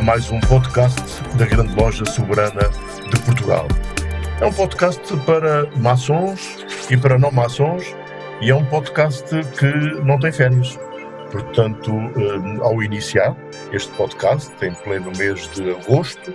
A mais um podcast da Grande Loja Soberana de Portugal. É um podcast para maçons e para não maçons e é um podcast que não tem férias. Portanto, eh, ao iniciar este podcast, em pleno mês de agosto,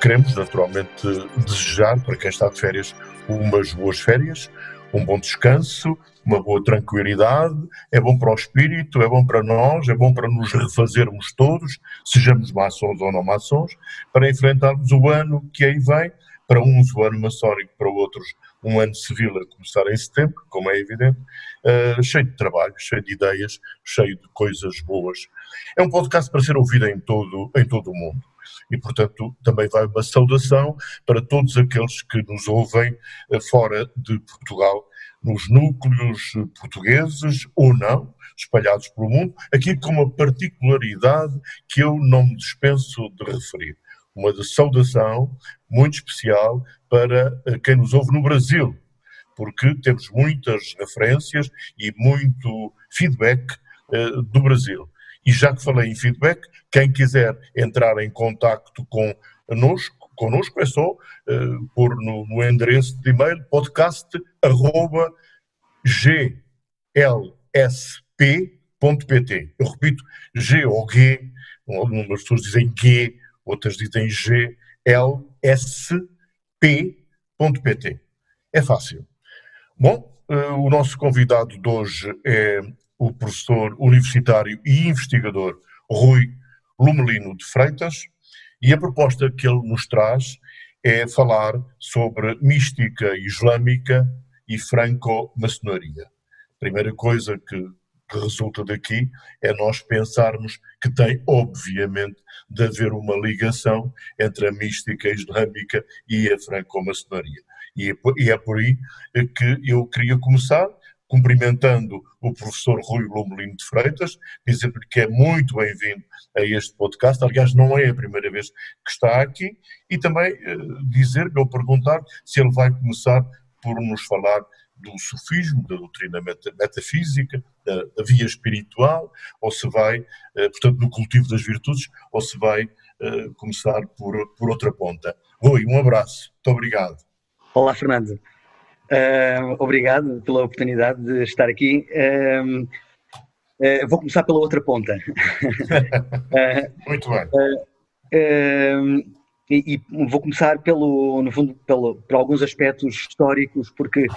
queremos naturalmente desejar para quem está de férias umas boas férias, um bom descanso, uma boa tranquilidade, é bom para o espírito, é bom para nós, é bom para nos refazermos todos, sejamos maçons ou não maçons, para enfrentarmos o ano que aí vem, para uns o ano maçónico, para outros um ano civil a começar em setembro, como é evidente, uh, cheio de trabalho, cheio de ideias, cheio de coisas boas. É um podcast para ser ouvido em todo, em todo o mundo e, portanto, também vai uma saudação para todos aqueles que nos ouvem eh, fora de Portugal, nos núcleos portugueses ou não, espalhados pelo mundo, aqui com uma particularidade que eu não me dispenso de referir. Uma saudação muito especial para eh, quem nos ouve no Brasil, porque temos muitas referências e muito feedback uh, do Brasil. E já que falei em feedback, quem quiser entrar em contacto connosco, connosco é só uh, pôr no, no, endereço de e-mail podcast.glsp.pt. Eu repito, G ou G, algumas pessoas dizem G, outras dizem G, L, S, P.pt. É fácil. Bom, uh, o nosso convidado de hoje é o professor universitário e investigador Rui Lumelino de Freitas, e a proposta que ele nos traz é falar sobre mística islâmica e franco-maçonaria. Primeira coisa que, que resulta daqui é nós pensarmos que tem, obviamente, de haver uma ligação entre a mística islâmica e a franco-maçonaria. E é por aí que eu queria começar, cumprimentando o professor Rui Lomelino de Freitas, dizendo-lhe que é muito bem-vindo a este podcast. Aliás, não é a primeira vez que está aqui, e também eh, dizer-lhe ou perguntar se ele vai começar por nos falar do sufismo, da doutrina metafísica, da, da via espiritual, ou se vai, eh, portanto, no cultivo das virtudes, ou se vai eh, começar por, por outra ponta. Rui, um abraço. Muito obrigado. Olá, Fernando. Uh, obrigado pela oportunidade de estar aqui. Uh, uh, vou começar pela outra ponta. Muito bem. E, e, vou começar pelo, no fundo, pelo, por alguns aspectos históricos, porque,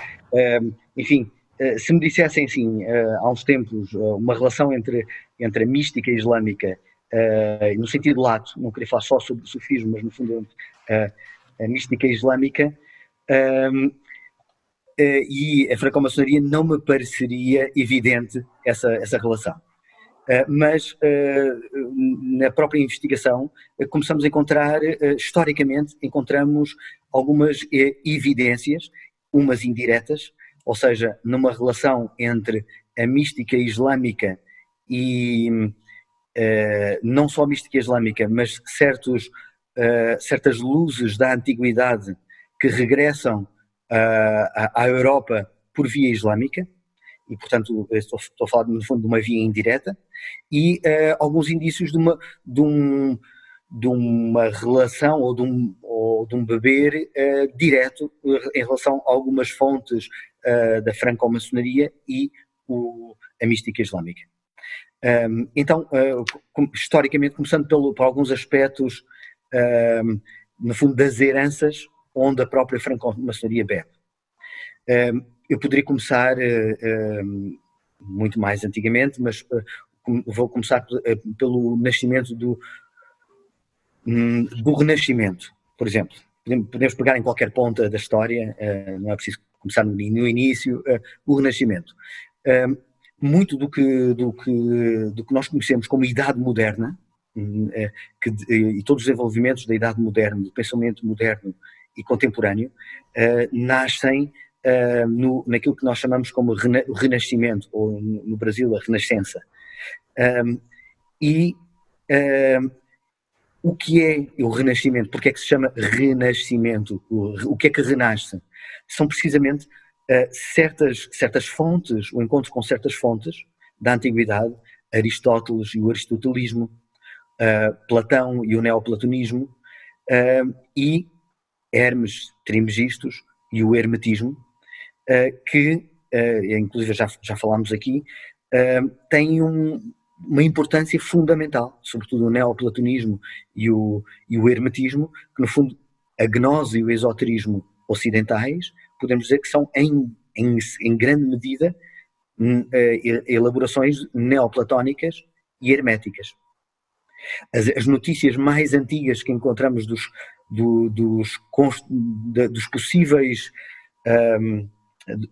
enfim, se me dissessem assim, há uns tempos, uma relação entre, entre a mística islâmica, no sentido lato, não queria falar só sobre o sufismo, mas no fundo a mística islâmica, e a franco-maçonaria não me pareceria evidente essa, essa relação. Uh, mas uh, na própria investigação começamos a encontrar, historicamente, encontramos algumas evidências, umas indiretas, ou seja, numa relação entre a mística islâmica e não só a mística islâmica, mas certos, certas luzes da antiguidade que regressam à, à Europa por via islâmica, e portanto estou, estou, a falar no fundo de uma via indireta, e uh, alguns indícios de uma, de, um, de uma relação ou de um, ou de um beber uh, direto em relação a algumas fontes uh, da franco-maçonaria e o, a mística islâmica. Um, então, historicamente, começando pelo, por alguns aspectos, um, no fundo, das heranças onde a própria franco-maçonaria bebe. Eu poderia começar muito mais antigamente, mas vou começar pelo nascimento do, hum, do Renascimento, por exemplo. Podemos pegar em qualquer ponta da história, não é preciso começar no, início, o Renascimento muito do que, do que, do que nós conhecemos como Idade Moderna, hum, que, e todos os desenvolvimentos da Idade Moderna, do pensamento moderno e contemporâneo, uh, nascem uh, no, naquilo que nós chamamos como rena, Renascimento, ou no Brasil, a Renascença. Um, e um, o que é o Renascimento? Porque é que se chama Renascimento? O, o que é que renasce? São precisamente uh, certas, certas fontes, o encontro com certas fontes da antiguidade, Aristóteles e o aristotelismo, Platão e o neoplatonismo, uh, e Hermes Trismegistus e o hermetismo, que, inclusive já, já falámos aqui, têm um, uma importância fundamental, sobretudo o neoplatonismo e o, e o hermetismo, que no fundo a gnose e o esoterismo ocidentais podemos dizer que são, em, em, em grande medida, hum, eh, elaborações neoplatónicas e herméticas. As, as, notícias mais antigas que encontramos dos, do, dos, dos possíveis um,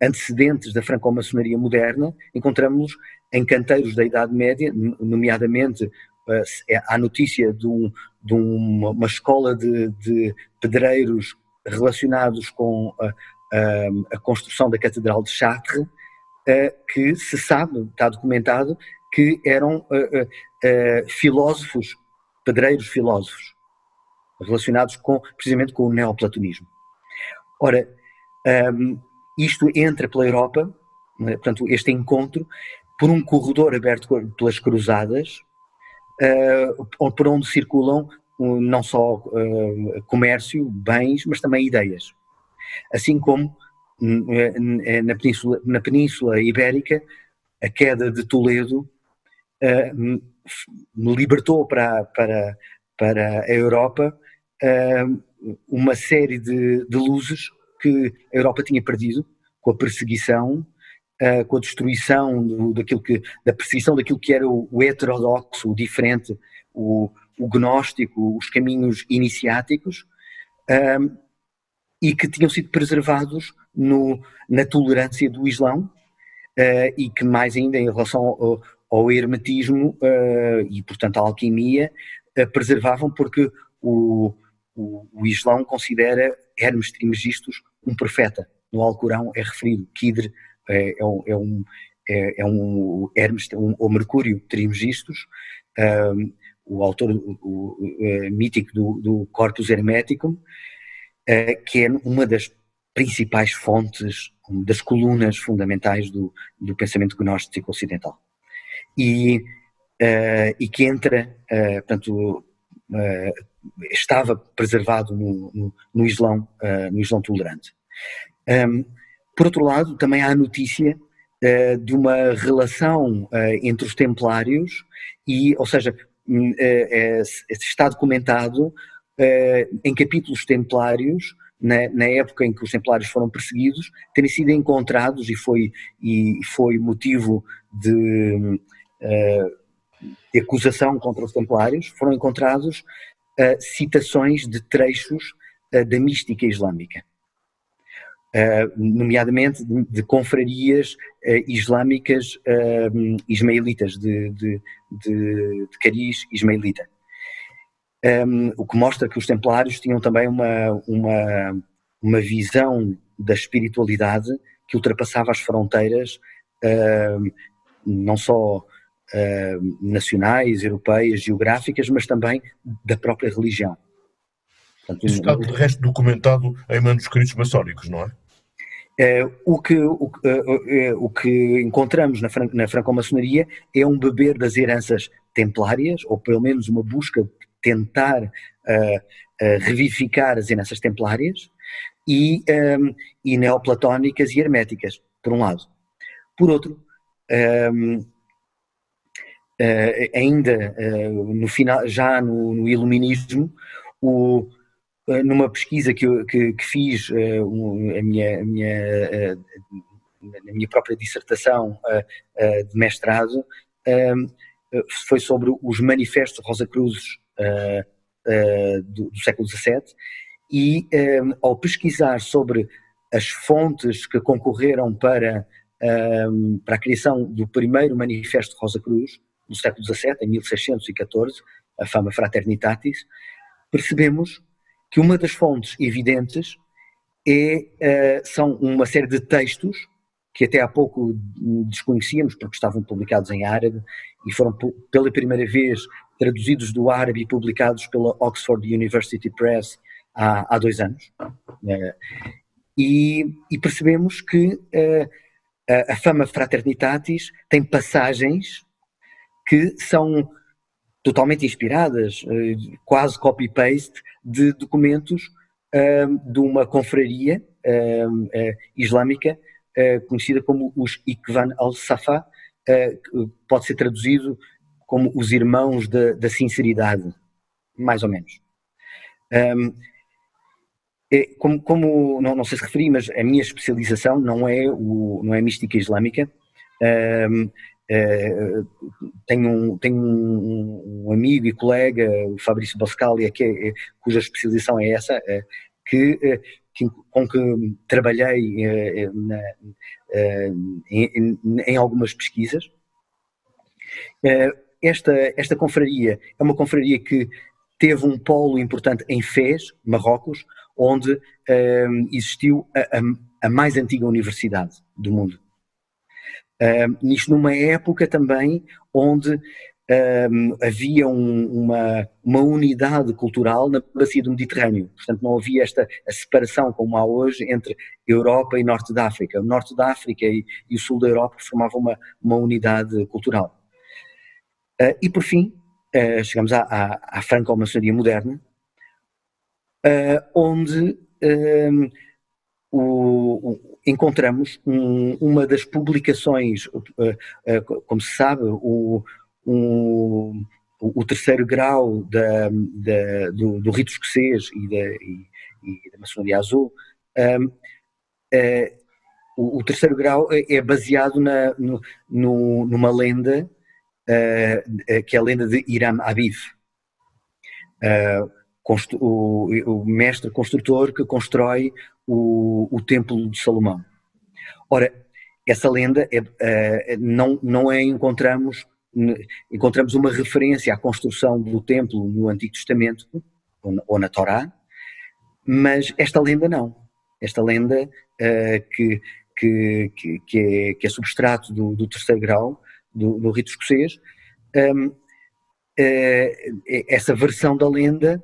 antecedentes da franco-maçonaria moderna, encontramos em canteiros da Idade Média, nomeadamente uh, há notícia de, um, de uma, escola de, de pedreiros relacionados com uh, a construção da Catedral de Chartres, que se sabe, está documentado, que eram filósofos, pedreiros filósofos, relacionados com, precisamente com o neoplatonismo. Ora, isto entra pela Europa, né, portanto, este encontro, por um corredor aberto pelas cruzadas, por onde circulam não só comércio, bens, mas também ideias assim como é na Península, na Península Ibérica, a queda de Toledo uh, libertou para, para, para a Europa uh, uma série de, de, luzes que a Europa tinha perdido com a perseguição, uh, com a destruição do, daquilo que, da perseguição daquilo que era o, o heterodoxo, o diferente, o, o gnóstico, os caminhos iniciáticos, e que tinham sido preservados no, na tolerância do Islão uh, e que mais ainda em relação ao, ao hermetismo uh, e portanto à alquimia uh, preservavam porque o, o, o, Islão considera Hermes Trismegistus um profeta. No Alcorão é referido, Kidr é, é, um, é um, é, é um Hermes, um, o Mercúrio Trismegistus, um, o autor o, o, mítico do, do Corpus Hermeticum, eh, que é uma das principais fontes, das colunas fundamentais do, do pensamento gnóstico ocidental. E, uh, e que entra, uh, portanto, estava preservado no, no, no Islão, no Islão tolerante. Um, por outro lado, também há a notícia de uma relação entre os templários e, ou seja, hum, está documentado uh, em capítulos templários, na, na, época em que os templários foram perseguidos, terem sido encontrados, e foi, e foi motivo de, uh, de acusação contra os templários, foram encontrados uh, citações de trechos da mística islâmica. Uh, nomeadamente de, de confrarias uh, islâmicas uh, ismaelitas, de, de, de, cariz ismaelita um, o que mostra que os templários tinham também uma, uma, uma visão da espiritualidade que ultrapassava as fronteiras não só um, nacionais, europeias, geográficas, mas também da própria religião. Portanto, Isso está de resto documentado em manuscritos maçónicos, não é? Uh, o, que, o, uh, uh, o que encontramos na, fran na franco-maçonaria é um beber das heranças templárias, ou pelo menos uma busca tentar uh, uh, revivificar as heranças templárias e, um, ehm, e neoplatónicas e herméticas, por um lado. Por outro, um, ehm, Uh, ainda uh, no final, já no, no, iluminismo, o, numa pesquisa que, eu, que, que fiz, a minha, a minha, na minha própria dissertação de mestrado, foi sobre os manifestos de Rosa Cruzes do, do século XVII e ao pesquisar sobre as fontes que concorreram para, para a criação do primeiro manifesto de Rosa Cruz, no século XVII, em 1614, a Fama Fraternitatis, percebemos que uma das fontes evidentes é, uh, são uma série de textos que até há pouco desconhecíamos porque estavam publicados em árabe e foram pela primeira vez traduzidos do árabe e publicados pela Oxford University Press há, há dois anos. Uh, e, e, percebemos que a, a Fama Fraternitatis tem passagens que são totalmente inspiradas, eh, quase copy-paste, de documentos ehm, de uma confraria ehm, eh, islâmica eh, conhecida como os Ikvan al-Safa, pode ser traduzido como os irmãos da, da sinceridade, mais ou menos. Um, ehm, como, como não, não, sei se referi, mas a minha especialização não é, o, não é mística islâmica. Uh, tenho um, tenho um, amigo e colega, o Fabrício Boscalia, que é, cuja especialização é essa, uh, que, que, com que trabalhei na, em, em, algumas pesquisas. esta, esta confraria é uma confraria que teve um polo importante em Fez, Marrocos, onde existiu a, a, a mais antiga universidade do mundo. Um, isto numa época também onde um, havia um, uma, uma unidade cultural na bacia do Mediterrâneo. Portanto, não havia esta separação como há hoje entre Europa e Norte da África. O Norte da África e, e o Sul da Europa formavam uma, uma unidade cultural. Uh, e por fim, uh, chegamos à, à, à franco-maçonaria moderna, uh, onde o, encontramos um, uma das publicações, uh, uh, como se sabe, o, um, o terceiro grau da, da, do, do, rito escocês e da, e, e da maçonaria azul, um, uh, o, o, terceiro grau é, é baseado na, no, numa lenda, que é a lenda de Iram Abiv. O, o, mestre construtor que constrói o, o Templo de Salomão. Ora, essa lenda é, é, não, não é encontramos encontramos uma referência à construção do templo no Antigo Testamento ou na Torá, mas esta lenda não. Esta lenda uh, que, que, que, é, que é substrato do, do terceiro grau do, do rito escocês, um, uh, eh, essa versão da lenda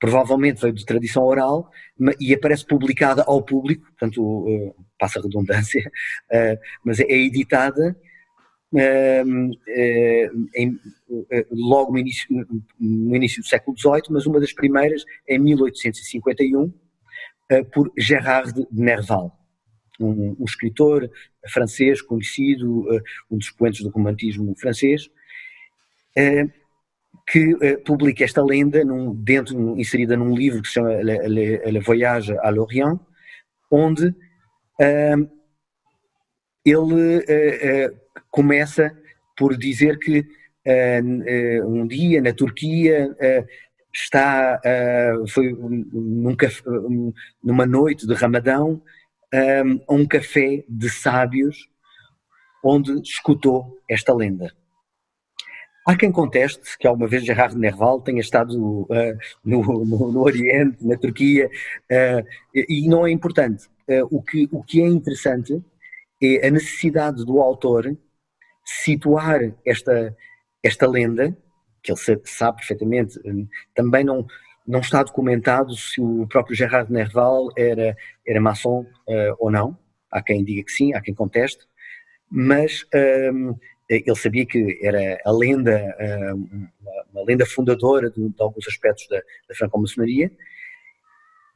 provavelmente veio de tradição oral e aparece publicada ao público, portanto, uh, passa a redundância, uh, mas é, editada uh, em, logo no início, no início do século XVIII, mas uma das primeiras em 1851, por Gérard de Nerval, um, um escritor francês conhecido, um dos poentes do romantismo francês, que uh, publica esta lenda num, dentro, inserida num livro que se chama Le, Le, Le Voyage à l'Orient, onde uh, ele uh, começa por dizer que um dia na Turquia está foi num café, numa noite de Ramadão um, um café de sábios onde escutou esta lenda. Há quem conteste que alguma vez Gerard Nerval tenha estado uh, no, no, no, Oriente, na Turquia, uh, e não é importante. Uh, o, que, o que é interessante é a necessidade do autor situar esta, esta lenda, que ele sabe perfeitamente, também não, não está documentado se o próprio Gerard Nerval era, era maçom ou não. Há quem diga que sim, há quem conteste, mas ele sabia que era a lenda, eh, uma, uma lenda fundadora de, de, alguns aspectos da, da franco-maçonaria,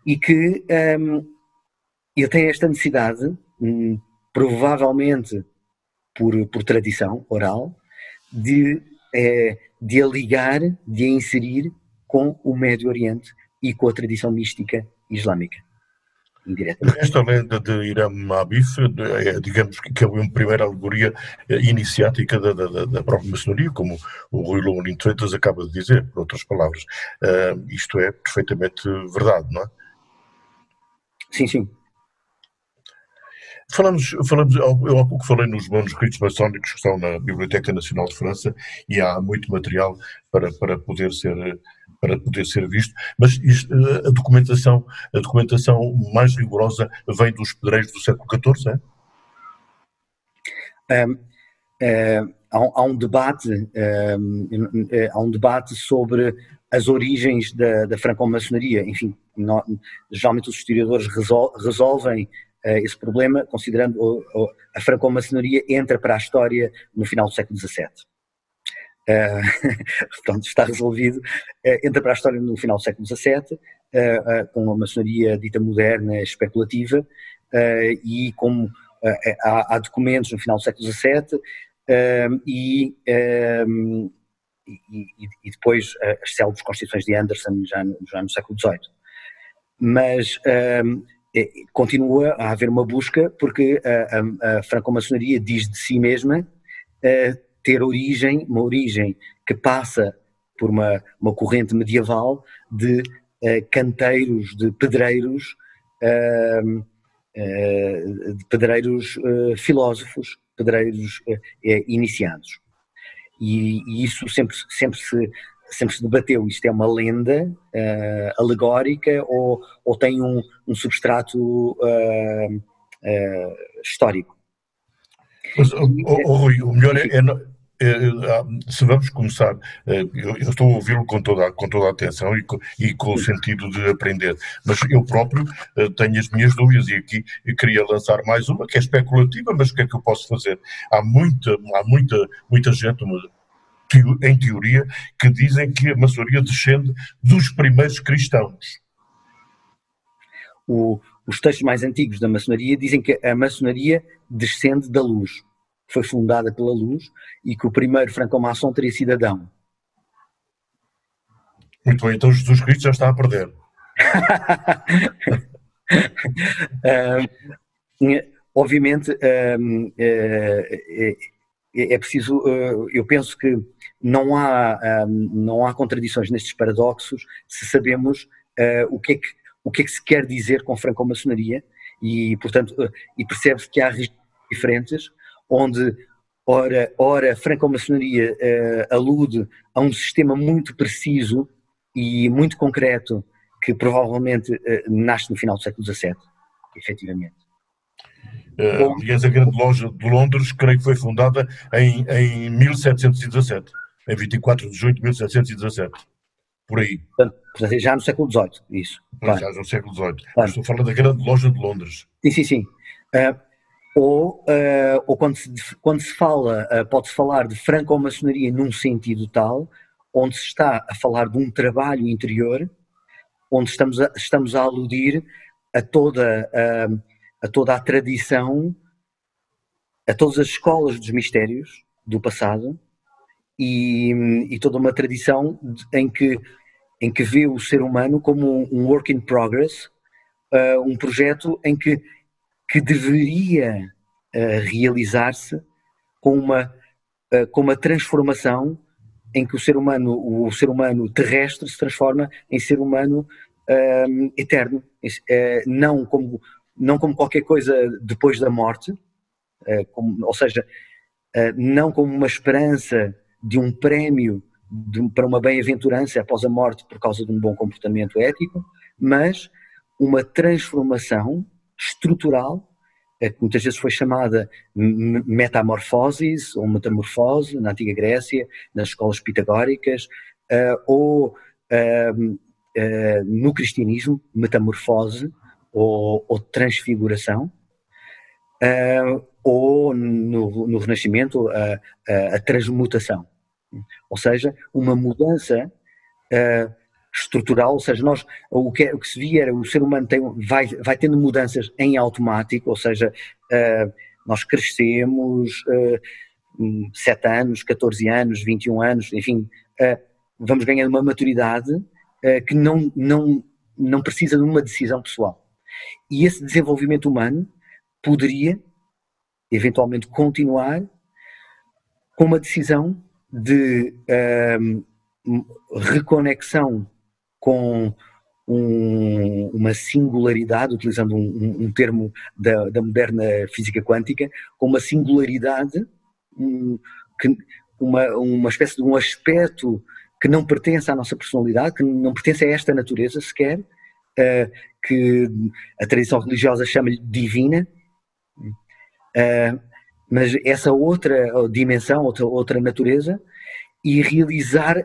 e que um, ehm, ele tem esta necessidade, um, provavelmente por, por tradição oral, de, é, de a ligar, de a inserir com o Médio Oriente e com a tradição mística islâmica. Esta lenda de Iram Abif, é, digamos que é uma primeira alegoria eh, iniciática da, da, da própria maçonaria, como o Rui Lomorim Freitas acaba de dizer, por outras palavras. Uh, isto é perfeitamente verdade, não é? Sim, sim. Falamos, falamos, eu há pouco falei nos manuscritos maçónicos que estão na Biblioteca Nacional de França e há muito material para, para poder ser para poder ser visto, mas isto, a documentação a documentação mais rigorosa vem dos pedreiros do século XIV, é? Um, há, um debate um, há um debate sobre as origens da, da franco-maçonaria, enfim, geralmente os historiadores resol, resolvem uh, esse problema, considerando a franco-maçonaria entra para a história no final do século XVII. Uh, eh, portanto, está resolvido. Uh, entra para a história no final do século XVII, uh, com uma maçonaria dita moderna, especulativa, e como há, há, documentos no final do século XVII e, e, e, depois as célebres constituições de Anderson já, já no século XVIII. Mas continua a haver uma busca porque a, a, a franco-maçonaria diz de si mesma ter origem, uma origem que passa por uma, uma corrente medieval de uh, canteiros, de pedreiros, uh, de pedreiros filósofos, pedreiros iniciados. E, e, isso sempre, sempre se sempre se debateu, isto é uma lenda uh, alegórica ou, ou tem um, um substrato uh, uh, histórico? Mas, oh, oh, Rui, o melhor é, é, se vamos começar, eu, eu estou a ouvi-lo com toda, com toda a atenção e com, e com o sentido de aprender, mas eu próprio tenho as minhas dúvidas e aqui queria lançar mais uma que é especulativa, mas o que é que eu posso fazer? Há muita, há muita, muita gente, em teoria, que dizem que a maçonaria descende dos primeiros cristãos. O, os textos mais antigos da maçonaria dizem que a maçonaria descende da luz, foi fundada pela luz e que o primeiro franco-maçom teria sido Adão. Muito bem, então Jesus Cristo já está a perder. obviamente, uh, é preciso, eu penso que não há, não há contradições nestes paradoxos se sabemos uh, o, que é que, o que é que se quer dizer com franco-maçonaria e, portanto, uh, e percebe-se que há diferentes onde, ora, ora a franco-maçonaria uh, alude a um sistema muito preciso e muito concreto que provavelmente nasce no final do século XVII, efetivamente. Uh, aliás, a grande loja de Londres, creio que foi fundada em, em 1717 em 24 de junho de 1717. Por aí. Portanto, já no século XVIII, isso. Claro. Já no século XVIII. Claro. Estou falando da grande loja de Londres. Sim, sim, sim. Uh, ou, uh, ou quando, se, quando se fala, uh, pode-se falar de franco-maçonaria num sentido tal, onde se está a falar de um trabalho interior, onde estamos a, estamos a aludir a toda, a toda a tradição, a todas as escolas dos mistérios do passado, e, e toda uma tradição em que, em que vê o ser humano como um work in progress, uh, um projeto em que, que deveria uh, realizar-se com uma, uh, com uma transformação em que o ser humano, o ser humano terrestre se transforma em ser humano eterno, não como não como qualquer coisa depois da morte, como, ou seja, não como uma esperança de um prémio de, para uma bem-aventurança após a morte por causa de um bom comportamento ético, mas uma transformação estrutural, eh, que muitas vezes foi chamada metamorfoses ou metamorfose na antiga Grécia, nas escolas pitagóricas, uh, ou uh, uh, no cristianismo, metamorfose ou, ou transfiguração, ou no, no Renascimento, a, a, transmutação. Ou seja, uma mudança estrutural, ou seja, nós, o que, é, o que se via era o ser humano tem, vai, vai tendo mudanças em automático, ou seja, uh, nós crescemos uh, 7 anos, 14 anos, 21 anos, enfim, uh, vamos ganhando uma maturidade que não, não, não precisa de uma decisão pessoal. E esse desenvolvimento humano poderia, eventualmente, continuar com uma decisão de um, reconexão com um, uma singularidade, utilizando um, um termo da, da, moderna física quântica, com uma singularidade, um, que, uma, uma espécie de um aspecto que não pertence à nossa personalidade, que não pertence a esta natureza sequer, uh, que a tradição religiosa chama-lhe divina, uh, mas essa outra dimensão, outra, outra natureza, e realizar,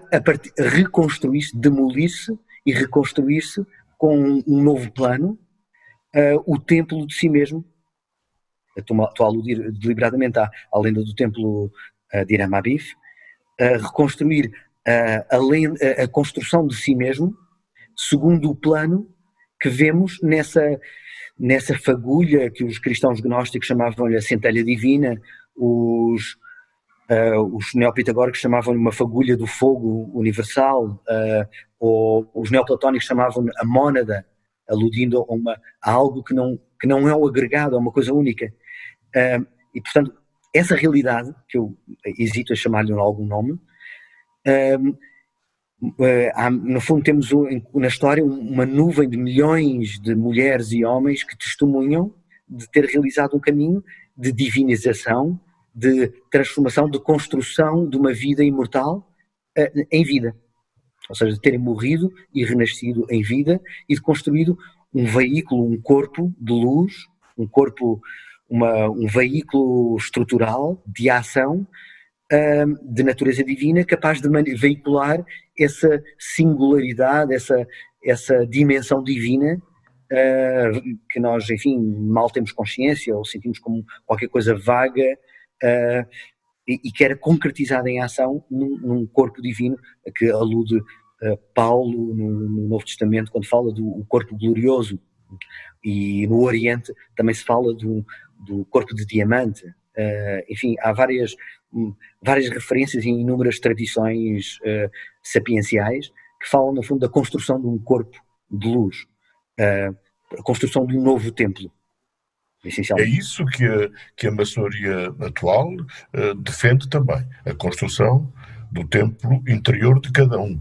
reconstruir-se, demolir-se e reconstruir-se com um novo plano uh, o templo de si mesmo. Estou, estou a aludir deliberadamente à, à lenda do templo uh, de Hiram Abif, uh, reconstruir a, lenda, a construção de si mesmo segundo o plano que vemos nessa, nessa fagulha que os cristãos gnósticos chamavam-lhe a centelha divina, os, uh, os neopitagóricos chamavam-lhe uma fagulha do fogo universal, uh, ou os neoplatónicos chamavam-lhe a mónada, aludindo a, uma, a, algo que não, que não é o agregado, é uma coisa única. Uh, e, portanto, essa realidade, que eu hesito a chamar-lhe algum nome, há, no fundo temos na história uma nuvem de milhões de mulheres e homens que testemunham de ter realizado um caminho de divinização, de transformação, de construção de uma vida imortal uh, em vida. Ou seja, de terem morrido e renascido em vida e de construído um veículo, um corpo de luz, um corpo, uma, um veículo estrutural de ação uh, de natureza divina capaz de veicular essa singularidade, essa, essa dimensão divina uh, que nós, enfim, mal temos consciência ou sentimos como qualquer coisa vaga uh, e, que era concretizada em ação num, num corpo divino a que alude Paulo no, no, Novo Testamento quando fala do corpo glorioso e no Oriente também se fala do, do corpo de diamante. Uh, enfim, há várias, um, várias referências em inúmeras tradições sapienciais que falam, no fundo, da construção de um corpo de luz, a construção de um novo templo. É isso que a, que a maçonaria atual uh, defende também, a construção do templo interior de cada um.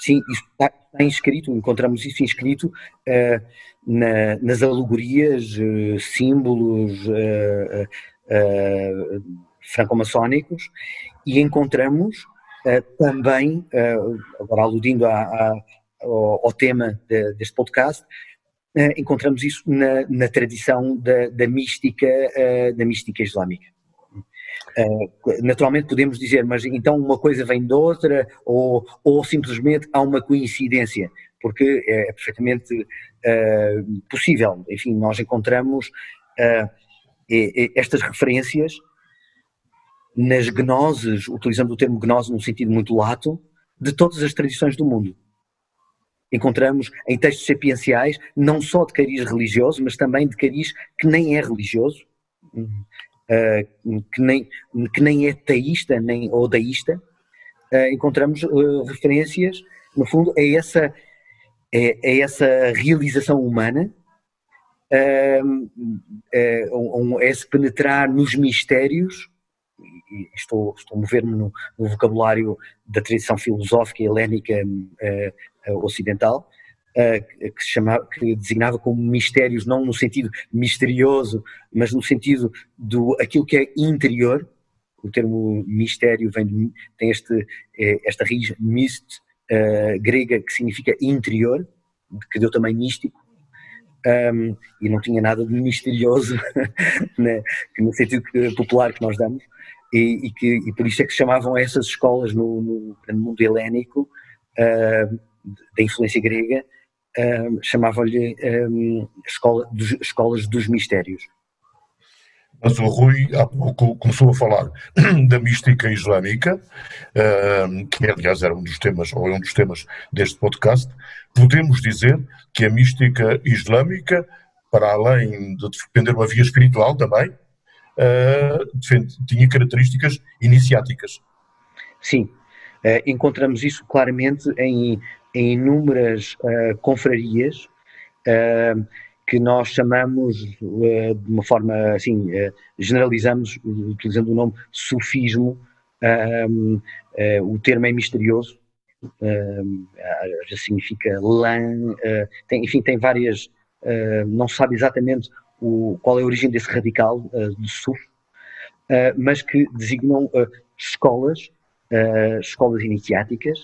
Sim, isso está, está inscrito, encontramos isso inscrito uh, na, nas alegorias, uh, símbolos franco-maçónicos e encontramos também, agora aludindo a, a, ao, ao, tema de, deste podcast, uh, encontramos isso na, na tradição da, da mística, uh, da mística islâmica. Uh, naturalmente podemos dizer, mas então uma coisa vem de outra, ou, ou simplesmente há uma coincidência, porque é, é perfeitamente uh, possível. Enfim, nós encontramos uh, estas referências nas gnoses, utilizando o termo gnose num sentido muito lato, de todas as tradições do mundo encontramos em textos sapienciais, não só de cariz religioso, mas também de cariz que nem é religioso, uh, que, nem, que nem é teísta nem, ou deísta, uh, encontramos uh, referências, no fundo, a essa, é, a essa realização humana, a esse penetrar nos mistérios, estou, estou a mover-me no, no, vocabulário da tradição filosófica helénica ocidental, que, chamava, que designava como mistérios, não no sentido misterioso, mas no sentido do aquilo que é interior. O termo mistério vem de, tem este, é, esta raiz mist uh, grega que significa interior, que deu também místico, um, e não tinha nada de misterioso né, no sentido popular que nós damos, e, e, que, e por isso é que chamavam essas escolas no, no, no mundo helénico uh, da influência grega, um, chamavam-lhe um, escola dos, escolas dos mistérios. Mas o Rui há pouco começou a falar da mística islâmica, que aliás era um dos temas, ou é um dos temas deste podcast. Podemos dizer que a mística islâmica, para além de defender uma via espiritual também, tinha características iniciáticas. Sim, encontramos isso claramente em, em inúmeras confrarias que nós chamamos, de uma forma assim, generalizamos, utilizando o nome sufismo, o termo é misterioso, significa lã, tem, enfim, tem várias, não se sabe exatamente o, qual é a origem desse radical uh, do SUF, uh, mas que designam uh, escolas, escolas iniciáticas.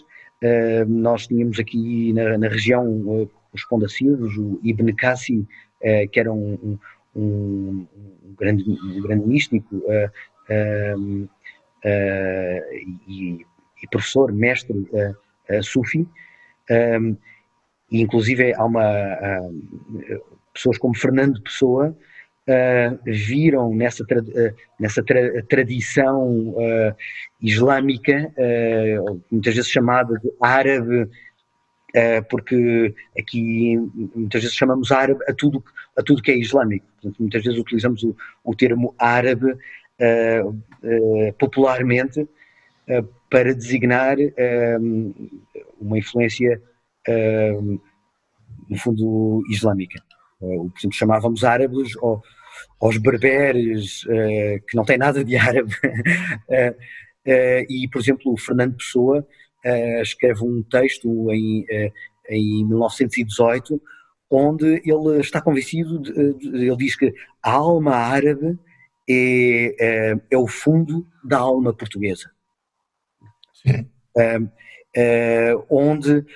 Nós tínhamos aqui na, na região os Pondacilvos, o Ibn Qassi, que era um, um, um, grande, um grande místico e, e, professor, mestre sufi, e inclusive há uma pessoas como Fernando Pessoa uh, viram nessa, tra uh, nessa tra tradição uh, islâmica, muitas vezes chamada de árabe, porque aqui muitas vezes chamamos árabe a tudo, a tudo que é islâmico. Portanto, muitas vezes utilizamos o, o termo árabe popularmente para designar uma influência, no fundo, islâmica. Eh, por exemplo, chamávamos árabes ou, aos berberes, uh, que não tem nada de árabe. uh, e, por exemplo, o Fernando Pessoa escreve um texto em, em 1918 onde ele está convencido, de, de, ele diz que a alma árabe é, é o fundo da alma portuguesa. Sim. onde uh,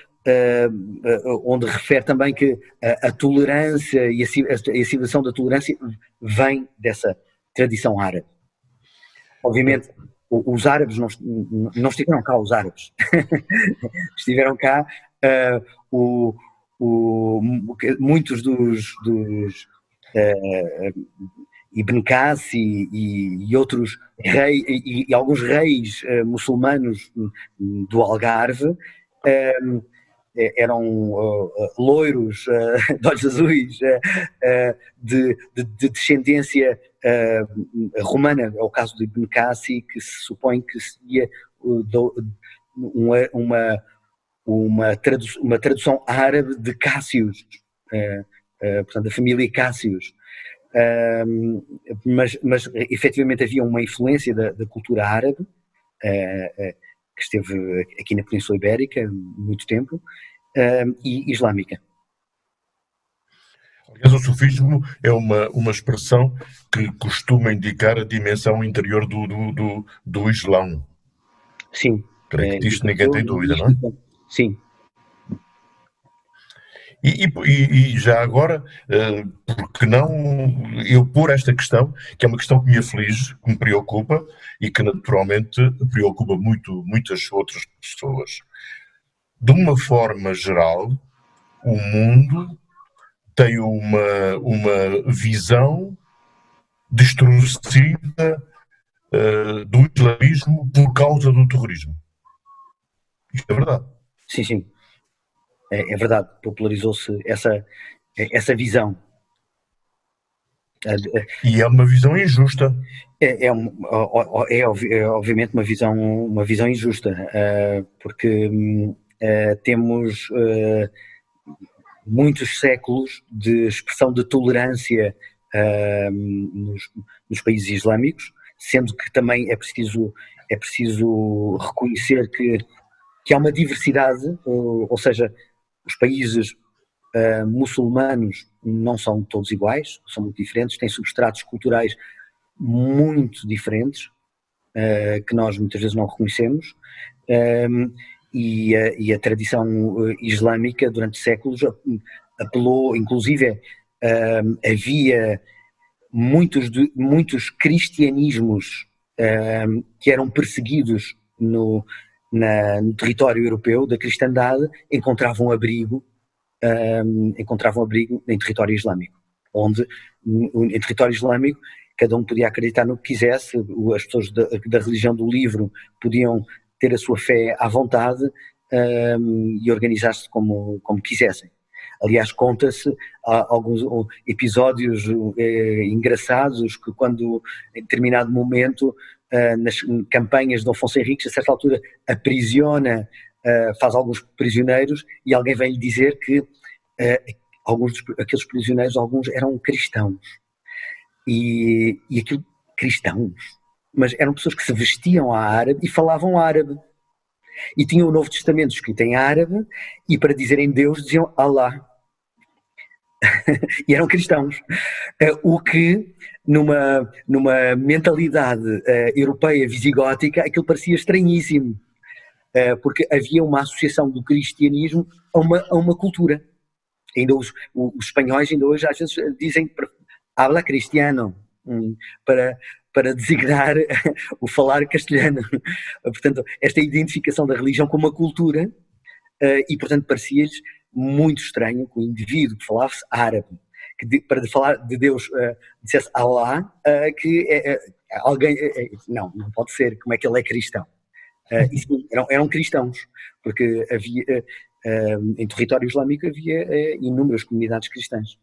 onde refere também que a, a tolerância e a, a, civilização da tolerância vem dessa tradição árabe. Obviamente, os árabes não, não estiveram cá, os árabes. estiveram cá uh, o, o, muitos dos, dos uh, Ibn Qassi e, e, outros reis, e, e alguns reis uh, muçulmanos do Algarve eram uh, loiros, uh, de olhos azuis, uh, de, de, de, descendência romana, é o caso de Ibn Qassi, que se supõe que seria uma, uma, uma, tradu uma tradução árabe de Cássios, portanto, da família Cássios. mas, mas efetivamente havia uma influência da, da cultura árabe, que esteve aqui na Península Ibérica muito tempo, e islâmica. Aliás, o sufismo é uma, uma expressão que costuma indicar a dimensão interior do, do, do, do Islão. Sim. Creio que disto ninguém tem dúvida, não é? Sim. E, e, e, já agora, uh, porque não eu pôr esta questão, que é uma questão que me aflige, que me preocupa e que naturalmente preocupa muito, muitas outras pessoas. De uma forma geral, o mundo tem uma, uma visão destruída uh, do islamismo por causa do terrorismo. Isto é verdade. Sim, sim. É, é verdade. Popularizou-se essa, essa visão. E é uma visão injusta. É, é, é, é, obviamente uma visão, uma visão injusta, uh, porque uh, temos uh, muitos séculos de expressão de tolerância nos, nos, países islâmicos, sendo que também é preciso, é preciso reconhecer que, que há uma diversidade, ou, ou seja, os países uh, muçulmanos não são todos iguais, são muito diferentes, têm substratos culturais muito diferentes, uh, que nós muitas vezes não reconhecemos, um, e, a, e, a, tradição eh, islâmica durante séculos apelou, inclusive um, havia muitos, muitos cristianismos um, que eram perseguidos no, na, no território europeu da cristandade encontravam abrigo, um, encontravam abrigo em território islâmico, onde em território islâmico cada um podia acreditar no que quisesse, as pessoas da, da religião do livro podiam ter a sua fé à vontade um, e organizar-se como, como quisessem. Aliás, conta-se alguns episódios eh, engraçados que quando em determinado momento eh, nas campanhas de Dom Afonso Henriques, a certa altura aprisiona, eh, faz alguns prisioneiros e alguém vem lhe dizer que eh, alguns aqueles prisioneiros, alguns eram cristãos. E, e aquilo, cristãos, mas eram pessoas que se vestiam à árabe e falavam árabe. E tinham o Novo Testamento escrito em árabe e para dizerem Deus diziam Allah. e eram cristãos. Uh, o que, numa, numa mentalidade uh, europeia visigótica, aquilo parecia estranhíssimo. Uh, porque havia uma associação do cristianismo a uma, a uma cultura. Ainda os, os espanhóis ainda hoje às vezes dizem habla cristiano, um, para, para designar o falar castelhano. portanto, esta identificação da religião com uma cultura, uh, e portanto parecia-lhes muito estranho que o indivíduo que falasse árabe, que de, para falar de Deus uh, dissesse Allah, uh, que é, é, alguém. É, não, não pode ser, como é que ele é cristão? Isso, eram, eram, cristãos, porque havia. em território islâmico havia inúmeras comunidades cristãs.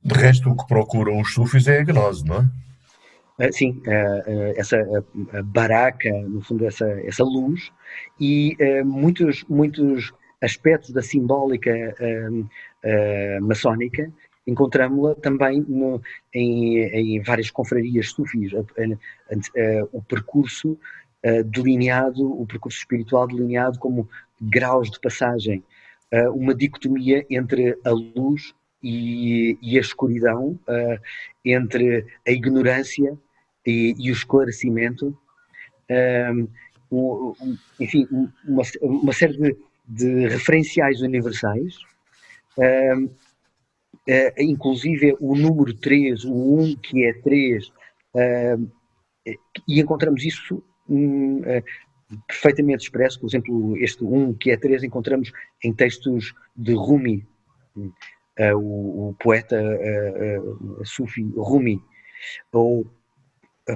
De resto, o que procuram os sufis é a gnose, não é? Uh, sim, uh, essa baraca, no fundo, essa, essa luz, e muitos, muitos aspectos da simbólica maçónica encontramos-la também no, em, em, várias confrarias sufis. o percurso delineado, o percurso espiritual delineado como graus de passagem, uma dicotomia entre a luz e, e a escuridão, entre a ignorância e, e o esclarecimento, enfim, uma, uma série de, de, referenciais universais, uh, inclusive o número 3, o 1 que é 3, e encontramos isso uh, perfeitamente expresso, por exemplo, este 1 que é 3 encontramos em textos de Rumi, uh, o, o, poeta uh, Sufi Rumi, ou,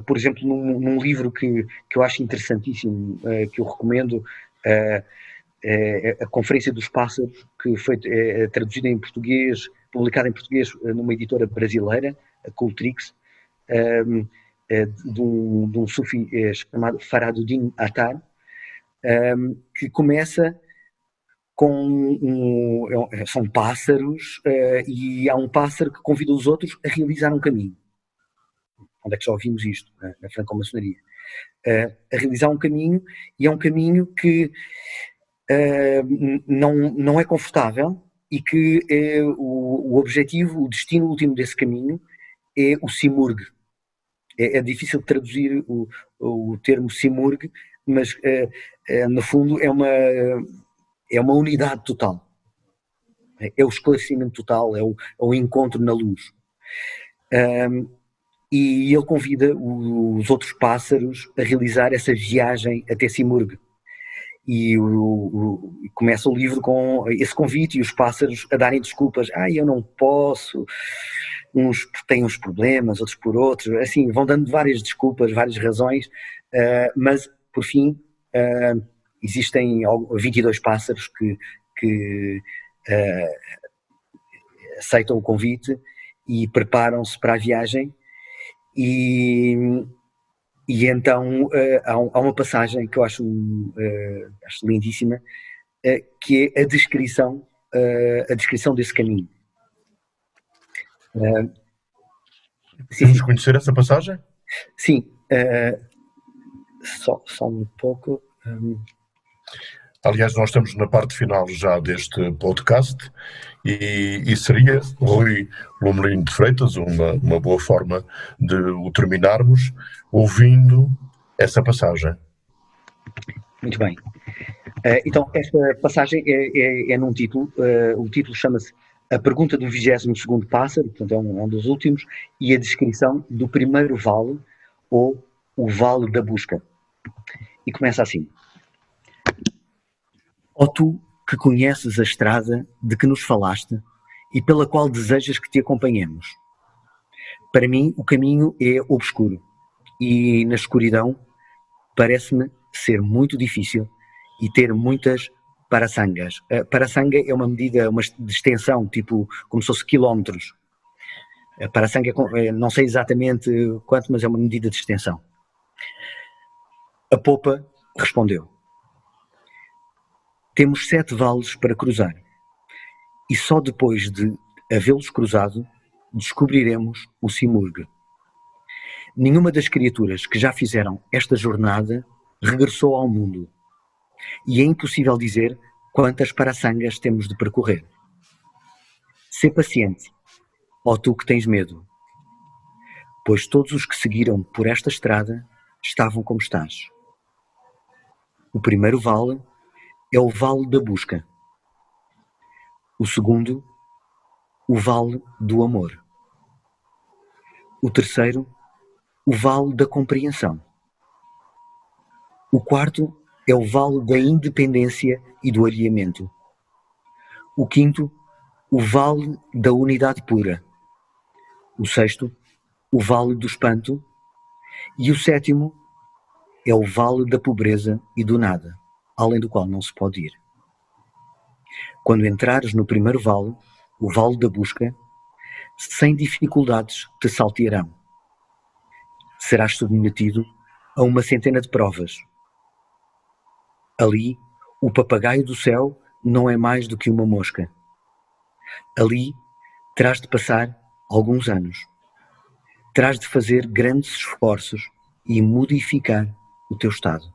por exemplo, num, num, livro que, que eu acho interessantíssimo, que eu recomendo, a Conferência dos Pássaros, que foi é, traduzida em português, publicada em português numa editora brasileira, a Cultrix, um, de, um, de um sufi chamado Faraduddin Attar, um, que começa com um, é são pássaros uh, e há um pássaro que convida os outros a realizar um caminho. Onde é que já ouvimos isto? Uh, na franco-maçonaria. Uh, a realizar um caminho e é um caminho que não, não é confortável e que é o, o, objetivo, o destino último desse caminho é o Simurg. É, é difícil traduzir o, o termo Simurg, mas no fundo é uma é uma unidade total. É o esclarecimento total, é o, é o encontro na luz. Um, e ele convida os outros pássaros a realizar essa viagem até Simurg. E o, o, começa o livro com esse convite e os pássaros a darem desculpas. Ah, eu não posso. Uns têm uns problemas, outros por outros. Assim, vão dando várias desculpas, várias razões, uh, mas por fim uh, existem 22 pássaros que, que uh, aceitam o convite e preparam-se para a viagem e, e então uh, há, uma passagem que eu acho, uh, acho lindíssima, que é a descrição, a descrição desse caminho. Podemos conhecer essa passagem? Sim, só, só um pouco. Um, Aliás, nós estamos na parte final já deste podcast e, e seria, Rui Lumelino de Freitas, uma, uma boa forma de o terminarmos ouvindo essa passagem. Muito bem. Uh, então, esta passagem é, é, é num título, uh, o título chama-se A Pergunta do 22 Pássaro, portanto é um, é um dos últimos, e a descrição do primeiro vale, ou o Vale da Busca. E começa assim. Ó tu que conheces a estrada de que nos falaste e pela qual desejas que te acompanhemos. Para mim, o caminho é obscuro e na escuridão parece-me ser muito difícil e ter muitas parasangas. Uh, parasanga é uma medida uma de extensão, tipo como se fosse quilómetros. A parasanga, é, não sei exatamente quanto, mas é uma medida de extensão. A popa respondeu: Temos sete vales para cruzar, e só depois de havê-los cruzado descobriremos o Simurg. Nenhuma das criaturas que já fizeram esta jornada regressou ao mundo, e é impossível dizer quantas parasangas temos de percorrer. Sê paciente, ó tu que tens medo, pois todos os que seguiram por esta estrada estavam como estás. O primeiro vale é o vale da busca. O segundo, o vale do amor. O terceiro, o vale da compreensão. O quarto é o vale da independência e do alinhamento. O quinto, o vale da unidade pura. O sexto, o vale do espanto. E o sétimo, é o vale da pobreza e do nada, além do qual não se pode ir. Quando entrares no primeiro vale, o vale da busca, sem dificuldades te saltearão. Serás submetido a uma centena de provas. Ali, o papagaio do céu não é mais do que uma mosca. Ali, terás de passar alguns anos. Terás de fazer grandes esforços e modificar o teu estado.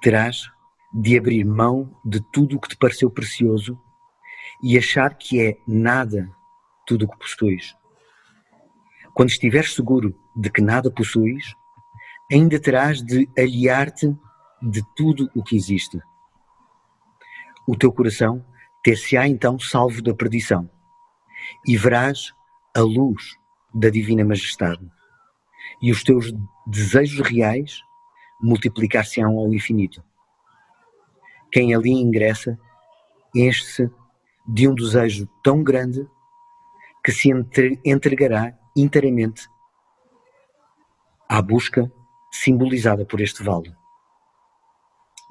Terás de abrir mão de tudo o que te pareceu precioso e achar que é nada tudo o que possuis. Quando estiveres seguro de que nada possuis, ainda terás de aliar-te de tudo o que existe. O teu coração ter-se-á então salvo da perdição e verás a luz da divina majestade e os teus desejos reais multiplicar-se-ão ao infinito. Quem ali ingressa enche-se de um desejo tão grande que se entregará inteiramente à busca simbolizada por este vale.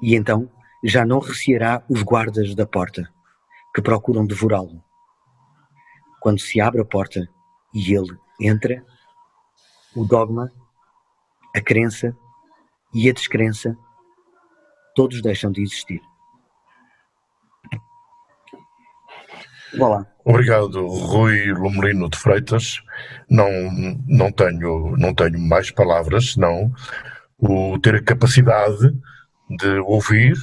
E então já não receará os guardas da porta que procuram devorá-lo. Quando se abre a porta e ele entra, o dogma, a crença e a descrença, todos deixam de existir. Olá. Obrigado, Rui Lomelino de Freitas. Não, não, tenho, não tenho mais palavras, senão o ter a capacidade de ouvir,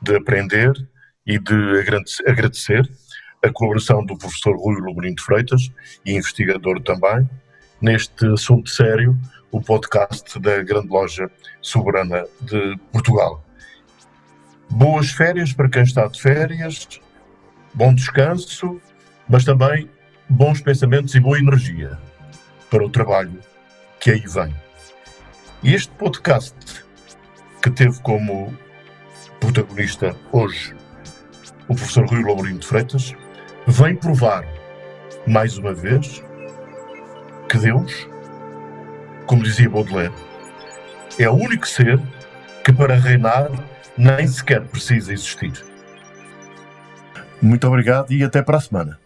de aprender e de agradecer a colaboração do professor Rui Lomelino de Freitas e investigador também, neste assunto sério, o podcast da Grande Loja Soberana de Portugal. Boas férias para quem está de férias, bom descanso, mas também bons pensamentos e boa energia para o trabalho que aí vem. E este podcast, que teve como protagonista hoje o professor Rui Lourinho de Freitas, vem provar, mais uma vez, que Deus, como dizia Baudelaire, é o único ser que para reinar nem sequer precisa existir. Muito obrigado e até para a semana.